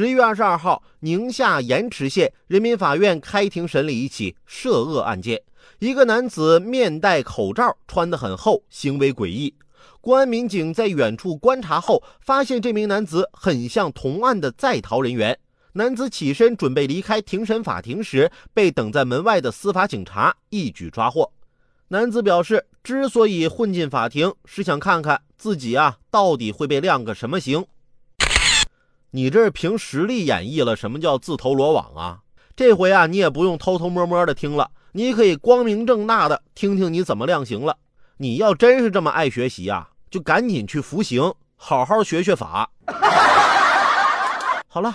十一月二十二号，宁夏盐池县人民法院开庭审理一起涉恶案件。一个男子面戴口罩，穿得很厚，行为诡异。公安民警在远处观察后，发现这名男子很像同案的在逃人员。男子起身准备离开庭审法庭时，被等在门外的司法警察一举抓获。男子表示，之所以混进法庭，是想看看自己啊到底会被量个什么刑。你这是凭实力演绎了什么叫自投罗网啊？这回啊，你也不用偷偷摸摸的听了，你可以光明正大的听听你怎么量刑了。你要真是这么爱学习啊，就赶紧去服刑，好好学学法。好了，